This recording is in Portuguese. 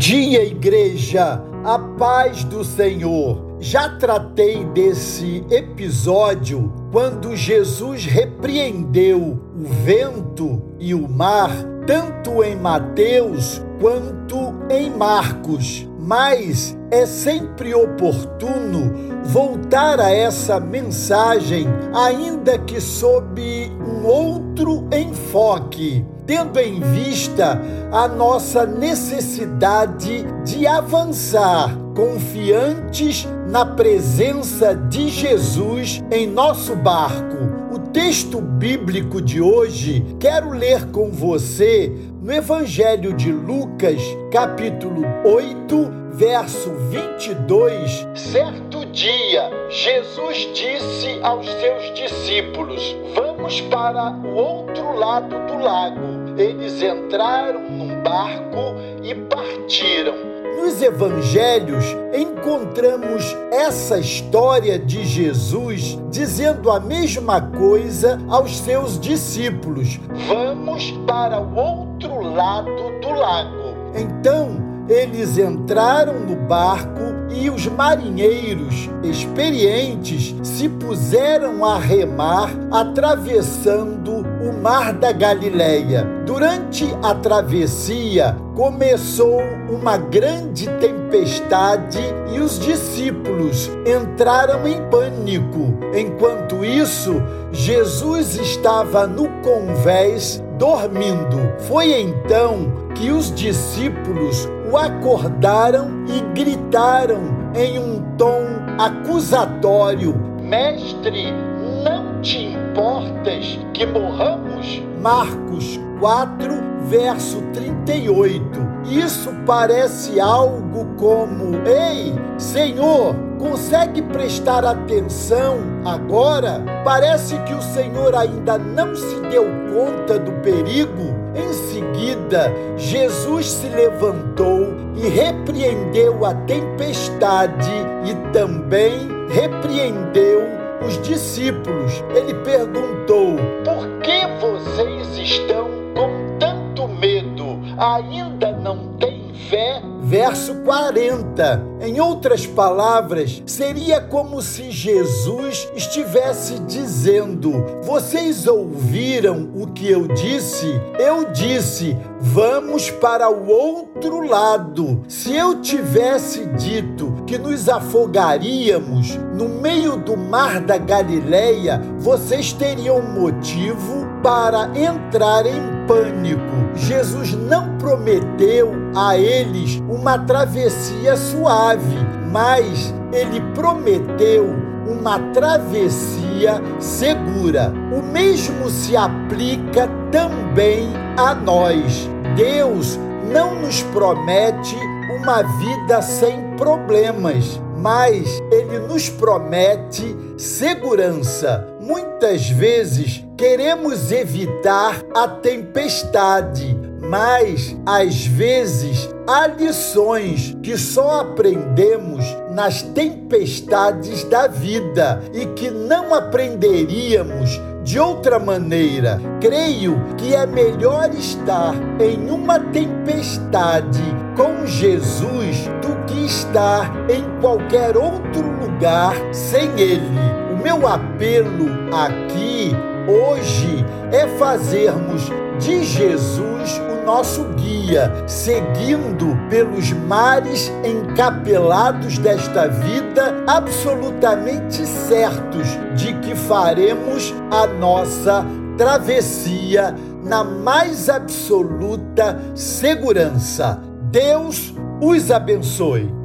dia, igreja, a paz do Senhor. Já tratei desse episódio quando Jesus repreendeu o vento e o mar, tanto em Mateus quanto em Marcos. Mas é sempre oportuno voltar a essa mensagem, ainda que sob um outro enfoque tendo em vista a nossa necessidade de avançar confiantes na presença de Jesus em nosso barco. O texto bíblico de hoje quero ler com você no Evangelho de Lucas, capítulo 8, verso 22. Certo dia, Jesus disse aos seus discípulos: Vamos para o outro lado do lago eles entraram num barco e partiram. Nos evangelhos encontramos essa história de Jesus dizendo a mesma coisa aos seus discípulos: Vamos para o outro lado do lago. Então, eles entraram no barco e os marinheiros experientes se puseram a remar, atravessando o mar da Galileia. Durante a travessia, começou uma grande tempestade e os discípulos entraram em pânico. Enquanto isso, Jesus estava no convés dormindo. Foi então que os discípulos o acordaram e gritaram em um tom acusatório: Mestre, não te importas que morramos? Marcos 4, verso 38. Isso parece algo como: Ei, Senhor, consegue prestar atenção agora? Parece que o Senhor ainda não se deu conta do perigo. Em seguida, Jesus se levantou e repreendeu a tempestade e também repreendeu os discípulos. Ele perguntou: verso 40. Em outras palavras, seria como se Jesus estivesse dizendo: Vocês ouviram o que eu disse? Eu disse: Vamos para o outro lado. Se eu tivesse dito que nos afogaríamos no meio do mar da Galileia, vocês teriam motivo para entrar em pânico. Jesus não prometeu a eles uma travessia suave, mas ele prometeu uma travessia segura. O mesmo se aplica também a nós. Deus não nos promete uma vida sem problemas, mas Ele nos promete segurança. Muitas vezes queremos evitar a tempestade, mas às vezes há lições que só aprendemos nas tempestades da vida e que não aprenderíamos de outra maneira. Creio que é melhor estar em uma tempestade com Jesus do que estar em qualquer outro lugar sem Ele. Meu apelo aqui hoje é fazermos de Jesus o nosso guia, seguindo pelos mares encapelados desta vida, absolutamente certos de que faremos a nossa travessia na mais absoluta segurança. Deus os abençoe.